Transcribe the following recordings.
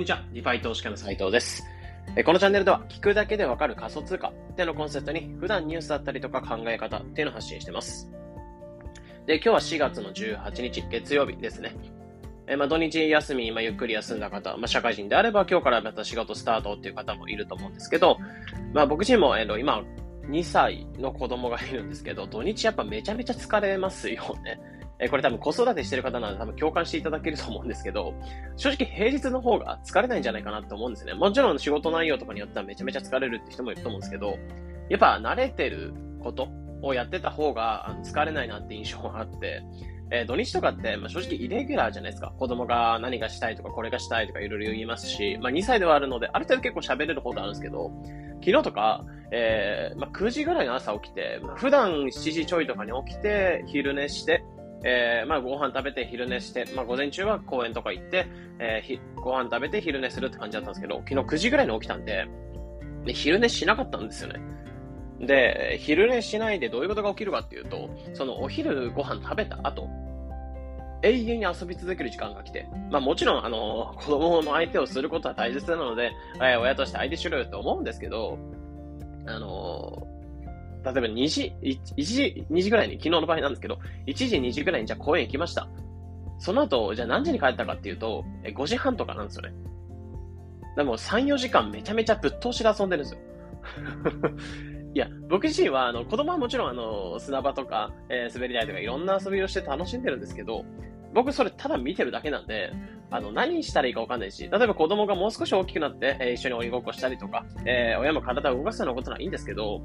にちは。 DeFi 投資家の斉藤です。このチャンネルでは聞くだけでわかる仮想通貨ってのコンセプトに普段ニュースだったりとか考え方っていうのを発信してます。で、今日は4月の18日月曜日ですね。えまあ、土日休み、まあ、ゆっくり休んだ方、まあ、社会人であれば今日からまた仕事スタートっていう方もいると思うんですけど、まあ、僕自身も、えー、今2歳の子供がいるんですけど、土日やっぱめちゃめちゃ疲れますよね。えこれ多分子育てしてる方なので多分共感していただけると思うんですけど、正直平日の方が疲れないんじゃないかなと思うんですね。もちろん仕事内容とかによってはめちゃめちゃ疲れるって人もいると思うんですけど、やっぱ慣れてることをやってた方が疲れないなって印象があって、えー、土日とかって、まあ、正直イレギュラーじゃないですか。子供が何がしたいとか、これがしたいとかいろいろ言いますし、まあ、2歳ではあるので、ある程度結構喋れることあるんですけど、昨日とか、えー、まあ、9時ぐらいの朝起きて、まあ、普段7時ちょいとかに起きて、昼寝して、えー、まあ、ご飯食べて昼寝して、まあ、午前中は公園とか行って、えー、ご飯食べて昼寝するって感じだったんですけど、昨日9時ぐらいに起きたんで、で昼寝しなかったんですよね。で、昼寝しないでどういうことが起きるかっていうと、そのお昼ご飯食べた後、永遠に遊び続ける時間が来て、まあもちろん、あの、子供の相手をすることは大切なので、えー、親として相手しろよと思うんですけど、あの例えば2時、1時、2時ぐらいに、昨日の場合なんですけど、1時、2時ぐらいにじゃあ公園行きました。その後、じゃあ何時に帰ったかっていうと、5時半とかなんですよね。でも3、4時間めちゃめちゃぶっ通しで遊んでるんですよ。いや、僕自身は、あの、子供はもちろん、あの、砂場とか、えー、滑り台とかいろんな遊びをして楽しんでるんですけど、僕それただ見てるだけなんで、あの、何したらいいかわかんないし、例えば子供がもう少し大きくなって、えー、一緒に鬼ごっこしたりとか、えー、親も体を動かすようなことはいいんですけど、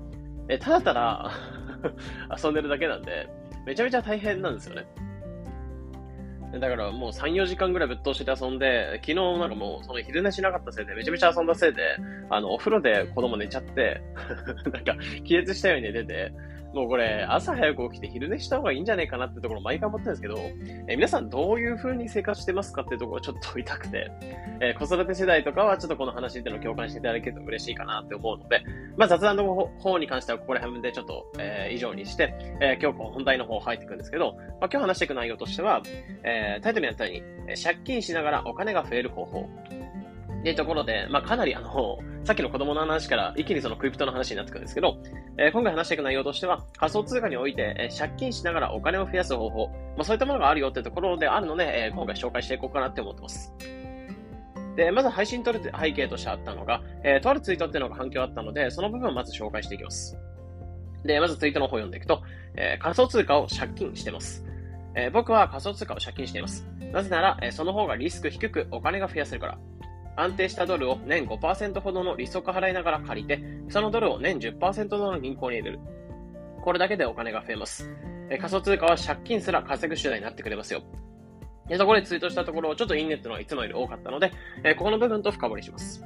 えただただ 遊んでるだけなんで、めちゃめちゃ大変なんですよね。だからもう3、4時間ぐらいぶっ通して遊んで、昨日なんかもうその昼寝しなかったせいで、めちゃめちゃ遊んだせいで、あの、お風呂で子供寝ちゃって、なんか気絶したように寝てて、もうこれ、朝早く起きて昼寝した方がいいんじゃないかなってところ毎回思ってるんですけど、え皆さんどういう風に生活してますかっていうところをちょっと問いたくて、えー、子育て世代とかはちょっとこの話っていうのを共感していただけると嬉しいかなって思うので、まあ雑談の方に関してはここら辺でちょっと、えー、以上にして、えー、今日本題の方入っていくんですけど、まあ、今日話していく内容としては、え、タイトルにあったように、借金しながらお金が増える方法。っていうところで、まあ、かなりあの、さっきの子供の話から一気にそのクリプトの話になってくるんですけど、えー、今回話していく内容としては、仮想通貨において、えー、借金しながらお金を増やす方法、まあ、そういったものがあるよってところであるので、えー、今回紹介していこうかなって思ってます。で、まず配信取る背景としてあったのが、え、とあるツイートっていうのが反響あったので、その部分をまず紹介していきます。で、まずツイートの方を読んでいくと、え、仮想通貨を借金してます。え、僕は仮想通貨を借金しています。なぜなら、え、その方がリスク低くお金が増やせるから。安定したドルを年5%ほどの利息払いながら借りて、そのドルを年10%ほどの銀行に入れる。これだけでお金が増えます。え仮想通貨は借金すら稼ぐ手段になってくれますよ。でそこでツイートしたところ、ちょっといいねっていうのがいつもより多かったので、えここの部分と深掘りします。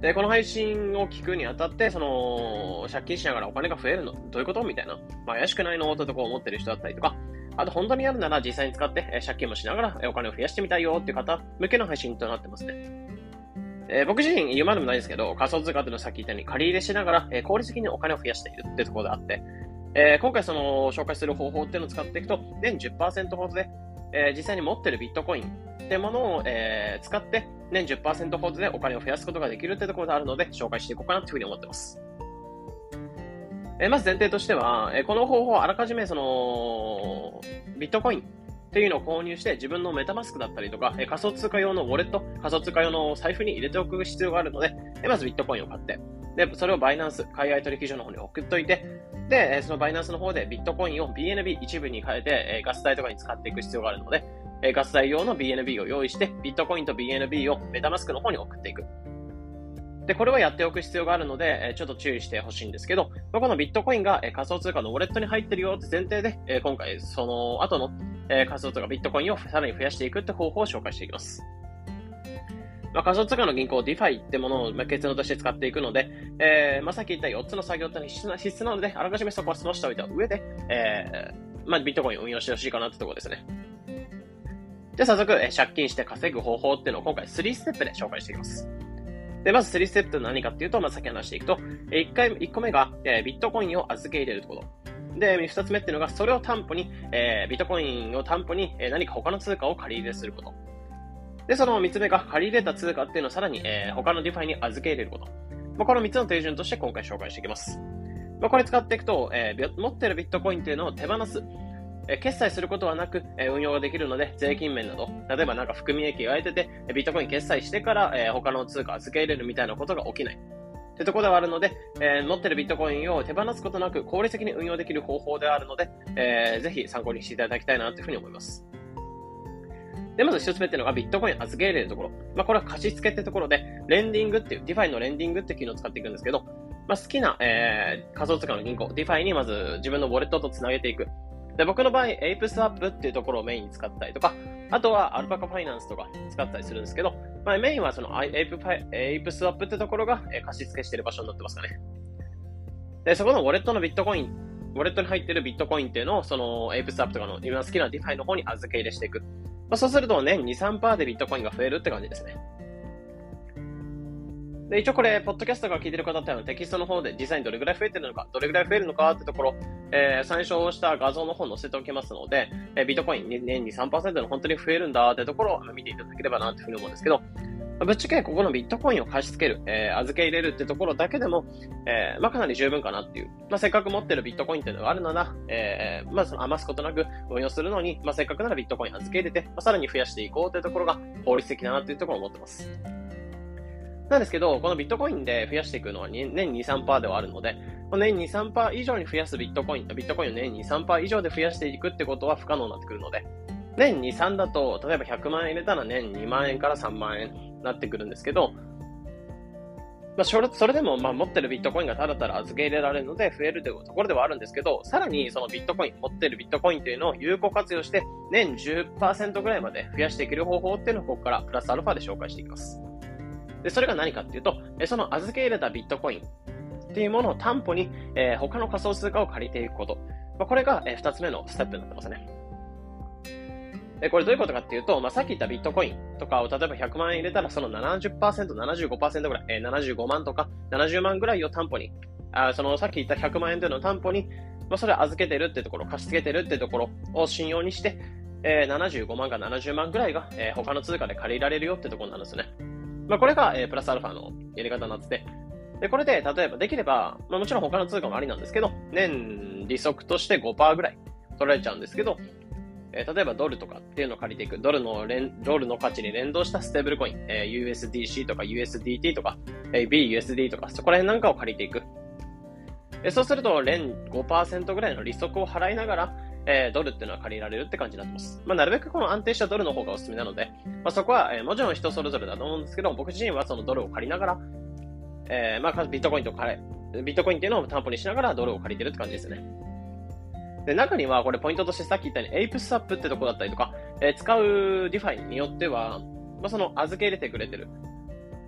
で、この配信を聞くにあたって、その、借金しながらお金が増えるのどういうことみたいな。まあ、怪しくないの？ってとこ思ってる人だったりとか、あと本当にやるなら実際に使って、え借金もしながら、えお金を増やしてみたいよっていう方向けの配信となってますね。えー、僕自身言うまでもないですけど、仮想通貨というのをさっき言ったように借り入れしながら、えー、効率的にお金を増やしているってところであって、えー、今回その紹介する方法っていうのを使っていくと、年10%ほどで、え実際に持ってるビットコインってものを、え使って、年10%ほどでお金を増やすことができるってところであるので、紹介していこうかなというふうに思ってます。えまず前提としては、えこの方法はあらかじめその、ビットコインっていうのを購入して、自分のメタマスクだったりとか、え仮想通貨用のウォレット、仮想通貨用の財布に入れておく必要があるので、えまずビットコインを買って、で、それをバイナンス、海外取引所の方に送っといて、で、そのバイナンスの方でビットコインを BNB 一部に変えて、えガス代とかに使っていく必要があるので、えガス代用の BNB を用意して、ビットコインと BNB をメタマスクの方に送っていく。で、これはやっておく必要があるので、ちょっと注意してほしいんですけど、このビットコインが、仮想通貨のウォレットに入ってるよって前提で、今回その後の、仮想通貨ビットコインをさらに増やしていくって方法を紹介していきます。まあ、仮想通貨の銀行 DeFi ってものを結論として使っていくので、えー、まあ、さっき言った4つの作業って必須な必須なので、あらかじめそこは済ましておいた上で、えー、まあ、ビットコインを運用してほしいかなってところですね。じゃ早速、え借金して稼ぐ方法っていうのを今回3ステップで紹介していきます。で、まず3ステップと何かっていうと、まあ、先話していくと、1回、1個目が、えビットコインを預け入れるところ。で、2つ目っていうのが、それを担保に、えー、ビットコインを担保に、えー、何か他の通貨を借り入れすること。で、その3つ目が借り入れた通貨っていうのをさらに、えー、他の DeFi に預け入れること。まあ、この3つの手順として今回紹介していきます。まあ、これ使っていくと、えー、持ってるビットコインっていうのを手放す。え決済することはなく、え運用ができるので、税金面など、例えばなんか含み益が得てて、ビットコイン決済してから、え他の通貨預け入れるみたいなことが起きない。ってところではあるので、え、持ってるビットコインを手放すことなく効率的に運用できる方法であるので、え、ぜひ参考にしていただきたいなというふうに思います。で、まず一つ目っていうのがビットコイン預け入れるところ。まあ、これは貸し付けってところで、レンディングっていう、 DeFi のレンディングっていう機能を使っていくんですけど、まあ、好きな、えー、仮想通貨の銀行、 DeFi にまず自分のウォレットとつなげていく。で、僕の場合、 ApeSwap っていうところをメインに使ったりとか、あとは Alpaca Finance とか使ったりするんですけど、まあ、メインはそのエイプファイ ApeSwap ってところが、貸し付けしてる場所になってますかね。で、そこのウォレットのビットコイン、ウォレットに入ってるビットコインっていうのを、その ApeSwap とかの今好きな DeFi の方に預け入れしていく。まあ、そうすると年2、3%でビットコインが増えるって感じですね。で、一応これ、ポッドキャストが聞いてる方ってのテキストの方で実際にどれぐらい増えてるのか、どれぐらい増えるのかってところ、えー、参照した画像の方載せておきますので、えー、ビットコイン年に3%の本当に増えるんだってところを見ていただければなというふうに思うんですけど、ぶっちゃけここのビットコインを貸し付ける、えー、預け入れるってところだけでも、えー、まあ、かなり十分かなっていう。まあ、せっかく持ってるビットコインっていうのがあるなら、えー、まあ、その余すことなく運用するのに、まあ、せっかくならビットコイン預け入れて、まあ、さらに増やしていこうっていうところが効率的だなっていうところを思ってます。なんですけど、このビットコインで増やしていくのは年2、3%ではあるので、年2、3%以上に増やすビットコイン、ビットコインを年2、3%以上で増やしていくってことは不可能になってくるので、年2、3だと、例えば100万円入れたら年2万円から3万円になってくるんですけど、まあ、それでも、まあ、持ってるビットコインがただただ預け入れられるので増えるというところではあるんですけど、さらにそのビットコイン、持ってるビットコインというのを有効活用して、年10%ぐらいまで増やしていける方法っていうのをここからプラスアルファで紹介していきます。で、それが何かっていうと、その預け入れたビットコインっていうものを担保に、えー、他の仮想通貨を借りていくこと。まあ、これが、えー、2つ目のステップになってますね。で、これどういうことかっていうと、まあ、さっき言ったビットコインとかを例えば100万円入れたらその70%、75%ぐらい、えー、75万とか70万ぐらいを担保に、あそのさっき言った100万円というのを担保に、まあ、それを預けてるってところ、貸し付けてるってところを信用にして、えー、75万か70万ぐらいが、えー、他の通貨で借りられるよってところなんですね。まあ、これが、えー、プラスアルファのやり方になってて、で、これで、例えばできれば、まあもちろん他の通貨もありなんですけど、年利息として5%ぐらい取られちゃうんですけど、えー、例えばドルとかっていうのを借りていく、ドルの連、ドルの価値に連動したステーブルコイン、えー、USDC とか USDT とか、えー、BUSD とか、そこら辺なんかを借りていく。えそうすると、年5%ぐらいの利息を払いながら、えー、ドルっていうのは借りられるって感じになってます。まあ、なるべくこの安定したドルの方がおすすめなので、まあ、そこは、えー、もちろん人それぞれだと思うんですけど、僕自身はそのドルを借りながら、えー、まあ、ビットコインと借り、ビットコインっていうのを担保にしながらドルを借りてるって感じですね。で、中にはこれポイントとしてさっき言ったように、 ApeSwap ってとこだったりとか、えー、使う DeFi によっては、まあ、その預け入れてくれてる。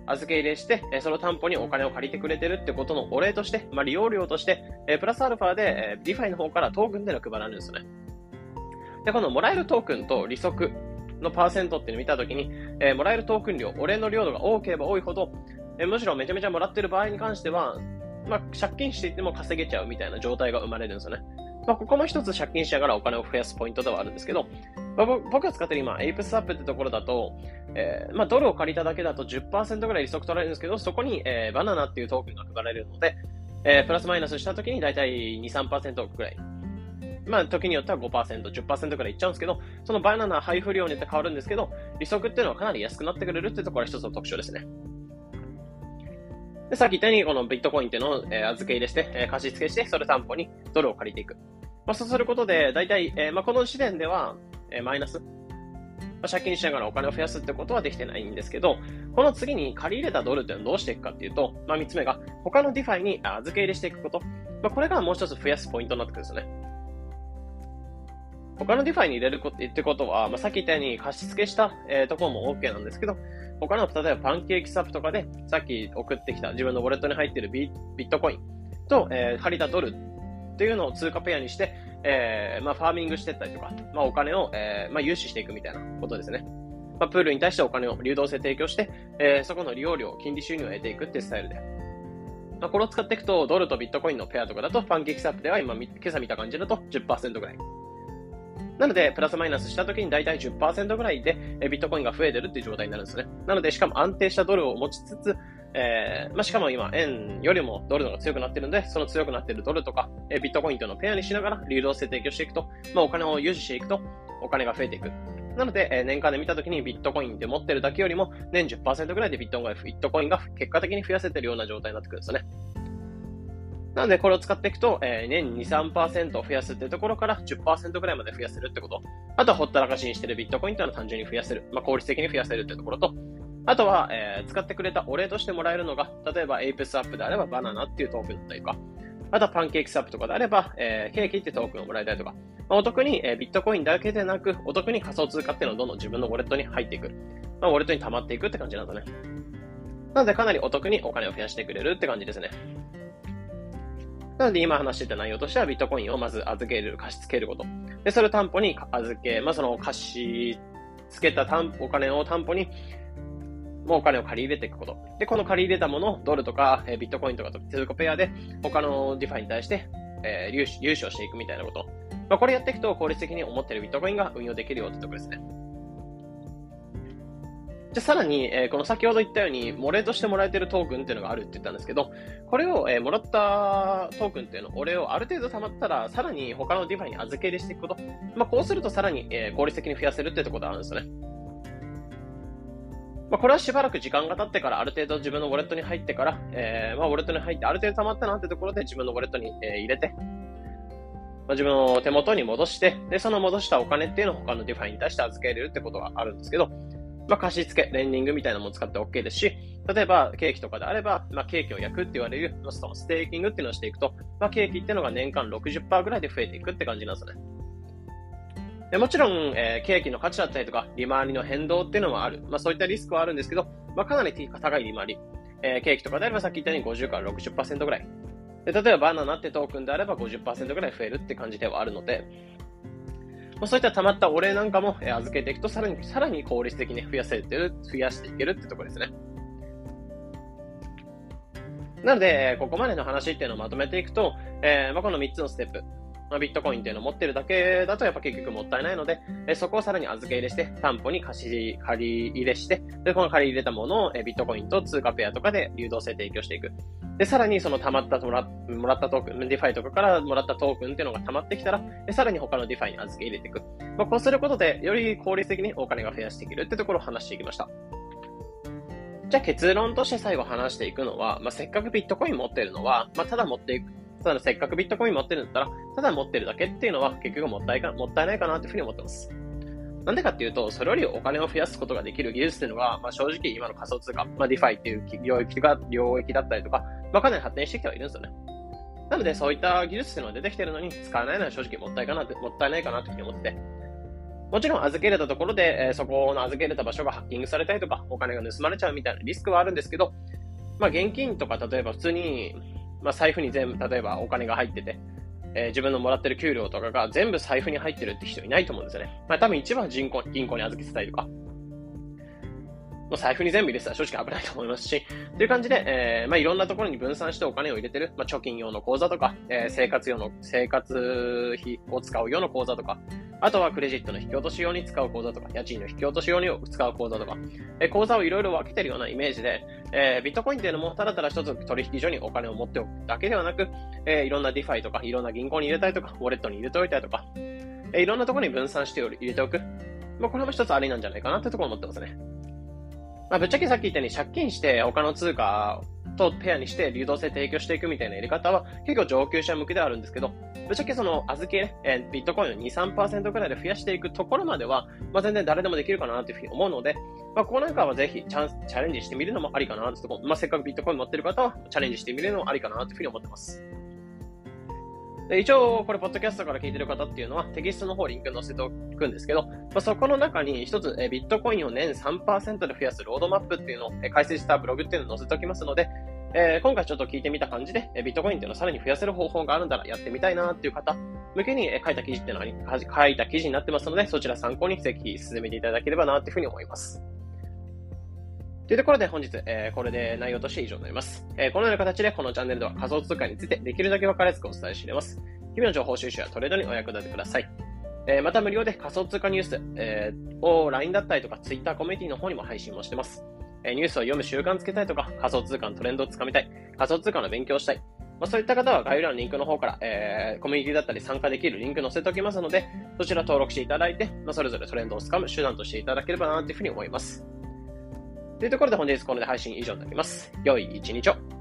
預け入れして、え、その担保にお金を借りてくれてるってことのお礼として、まあ、利用料として、え、プラスアルファで、え、 DeFi の方からトークンでの配られるんですよね。で、このもらえるトークンと利息のパーセントっていうのを見たときに、えー、もらえるトークン量、お礼の量度が多ければ多いほど、えー、むしろめちゃめちゃもらってる場合に関しては、まあ、借金していても稼げちゃうみたいな状態が生まれるんですよね。まあ、ここも一つ借金しながらお金を増やすポイントではあるんですけど、まあ、僕が使ってる今、エイプスアップってところだと、えー、まあ、ドルを借りただけだと10%ぐらい利息取られるんですけど、そこに、えー、バナナっていうトークンが配られるので、えー、プラスマイナスした時にだいたい2、3%ぐらい。まあ、時によっては5%、10%くらいいっちゃうんですけど、そのバナナ配布量によって変わるんですけど、利息っていうのはかなり安くなってくれるっていうところが一つの特徴ですね。で、さっき言ったように、このビットコインっていうのを、えー、預け入れして、えー、貸し付けして、それ担保にドルを借りていく。まあ、そうすることで、大体、えー、まあ、この時点では、えー、マイナス。まあ、借金しながらお金を増やすってことはできてないんですけど、この次に借り入れたドルっていうのはどうしていくかっていうと、まあ、3つ目が、他の DeFi に預け入れしていくこと。まあ、これがもう一つ増やすポイントになってくるんですよね。他の DeFi に入れることってことは、まあ、さっき言ったように貸し付けした、えー、ところも OK なんですけど、他の、例えば PancakeSwap とかで、さっき送ってきた自分のウォレットに入っているビットコインと、えー、借りたドルっていうのを通貨ペアにして、えー、まあ、ファーミングしていったりとか、まあ、お金を、えー、まあ、融資していくみたいなことですね。まあ、プールに対してお金を流動性提供して、えー、そこの利用料、金利収入を得ていくっていうスタイルで。まあ、これを使っていくと、ドルとビットコインのペアとかだと、パンケーキサップでは今、今朝見た感じだと10%ぐらい。なので、プラスマイナスした時に大体10%ぐらいでえビットコインが増えてるっていう状態になるんですね。なので、しかも安定したドルを持ちつつ、えー、まあ、しかも今、円よりもドルの方が強くなってるんで、その強くなってるドルとか、えビットコインとのペアにしながら流動性提供していくと、まあ、お金を維持していくと、お金が増えていく。なので、え年間で見たときにビットコインで持ってるだけよりも、年10%ぐらいでビットコインが結果的に増やせてるような状態になってくるんですよね。なので、これを使っていくと、えー、年2、3%増やすっていうところから10%ぐらいまで増やせるってこと。あとはほったらかしにしてるビットコインというのは単純に増やせる。まあ、効率的に増やせるっていうところと、あとは、えー、使ってくれたお礼としてもらえるのが、例えば ApeSwap であればバナナっていうトークンだったりとか、あとは PancakeSwap とかであれば、えー、ケーキってトークンをもらえたりとか、まあ、お得に、えー、ビットコインだけでなく、お得に仮想通貨っていうのをどんどん自分のウォレットに入っていく。まあ、ウォレットに溜まっていくって感じなんだね。なので、かなりお得にお金を増やしてくれるって感じですね。なので今話してた内容としてはビットコインをまず預ける、貸し付けること。で、それを担保に預け、まあ、その貸し付けた担お金を担保にもうお金を借り入れていくこと。で、この借り入れたものをドルとか、え、ビットコインとかと通貨ペアで他の DeFi に対して、えー、融資、融資をしていくみたいなこと。まあ、これやっていくと効率的に持ってるビットコインが運用できるよってところですね。じゃさらに、えー、この先ほど言ったように、お礼としてもらえてるトークンっていうのがあるって言ったんですけど、これを、えー、もらったトークンっていうの、これをある程度貯まったら、さらに他の DeFi に預け入れしていくこと。まあ、こうするとさらに、えー、効率的に増やせるってところがあるんですよね。まあ、これはしばらく時間が経ってから、ある程度自分のウォレットに入ってから、えー、まあ、ウォレットに入って、ある程度溜まったなってところで自分のウォレットに、えー、入れて、まあ、自分の手元に戻して、で、その戻したお金っていうのを他の DeFi に対して預け入れるってことがあるんですけど、まあ、貸し付け、レンディングみたいなものを使って OK ですし、例えばケーキとかであれば、まあ、ケーキを焼くって言われる、そのステーキングっていうのをしていくと、まあ、ケーキっていうのが年間60%ぐらいで増えていくって感じなんですよね。でもちろん、えー、ケーキの価値だったりとか、利回りの変動っていうのもある。まあそういったリスクはあるんですけど、まあかなり高い利回り。えー、ケーキとかであればさっき言ったように50から60%ぐらい。で、例えばバナナってトークンであれば50%ぐらい増えるって感じではあるので、ま、そういった溜まったお礼なんかも、え、預けていくと、さらに、さらに効率的に増やせてる、増やしていけるってところですね。なので、ここまでの話っていうのをまとめていくと、えーまあ、この3つのステップ。まあ、ビットコインっていうのを持ってるだけだとやっぱ結局もったいないので、えそこをさらに預け入れして、担保に貸し、借り入れして、で、この借り入れたものをえビットコインと通貨ペアとかで流動性提供していく。で、さらにその溜まったもら、もらったトークン、 DeFi とかからもらったトークンっていうのが溜まってきたら、でさらに他の DeFi に預け入れていく。まあ、こうすることで、より効率的にお金が増やしていけるってところを話していきました。じゃあ結論として最後話していくのは、まあ、せっかくビットコイン持ってるのは、まあ、ただ持っていく、ただせっかくビットコイン持ってるんだったら、ただ持ってるだけっていうのは結局もったいかもったいないかなっていうふうに思ってます。なんでかっていうと、それよりお金を増やすことができる技術っていうのが、まあ、正直今の仮想通貨、まあ、DeFi っていう領域が、領域だったりとか、まあ、かなり発展してきてはいるんですよね。なので、そういった技術っていうのが出てきてるのに、使わないのは正直もったいかなって、もったいないかなって思ってて。もちろん預け入れたところで、えー、そこの預け入れた場所がハッキングされたりとか、お金が盗まれちゃうみたいなリスクはあるんですけど、まあ、現金とか例えば普通にまあ、財布に全部、例えばお金が入ってて、えー、自分のもらってる給料とかが全部財布に入ってるって人いないと思うんですよね。まあ、多分一番銀行銀行に預けてたりとか、もう財布に全部入れてたら正直危ないと思いますし、という感じで、えー、まあ、いろんなところに分散してお金を入れてる、まあ、貯金用の口座とか、えー、生活用の、生活費を使う用の口座とか、あとはクレジットの引き落とし用に使う口座とか、家賃の引き落とし用に使う口座とか、え口座をいろいろ分けてるようなイメージで、えー、ビットコインっていうのもただただ一つ取引所にお金を持っておくだけではなく、えー、いろんな DeFi とか、いろんな銀行に入れたりとか、ウォレットに入れておいたりとか、えー、いろんなところに分散して入れておく。まあ、これも一つありなんじゃないかなってところを思ってますね。まあ、ぶっちゃけさっき言ったように借金して他の通貨とペアにして流動性提供していくみたいなやり方は結構上級者向けではあるんですけど、ぶっちゃけその預け、え、ビットコインを2、3%くらいで増やしていくところまでは、まあ、全然誰でもできるかなというふうに思うので、まあ、ここなんかはぜひチャンチャレンジしてみるのもありかなとまあ、せっかくビットコイン持ってる方はチャレンジしてみるのもありかなというふうに思ってます。で一応、これ、ポッドキャストから聞いてる方っていうのは、テキストの方リンク載せておくんですけど、まあ、そこの中に一つ、えビットコインを年3%で増やすロードマップっていうのを、え解説したブログっていうのを載せておきますので、えー、今回ちょっと聞いてみた感じで、えビットコインっていうのをさらに増やせる方法があるんだらやってみたいなっていう方向けに、え書いた記事っていうのは、書いた記事になってますので、そちら参考にぜひ進めていただければなっていうふうに思います。というところで本日、えー、これで内容として以上になります。えー、このような形でこのチャンネルでは仮想通貨についてできるだけ分かりやすくお伝えしています。日々の情報収集やトレードにお役立てください。えー、また無料で仮想通貨ニュース、え、を LINE だったりとか Twitter コミュニティの方にも配信もしてます。え、ニュースを読む習慣つけたいとか、仮想通貨のトレンドをつかみたい、仮想通貨の勉強したい、まあ、そういった方は概要欄のリンクの方から、えー、コミュニティだったり参加できるリンク載せておきますので、そちら登録していただいて、まあ、それぞれトレンドをつかむ手段としていただければなというふうに思います。というところで本日この配信以上になります。良い一日を。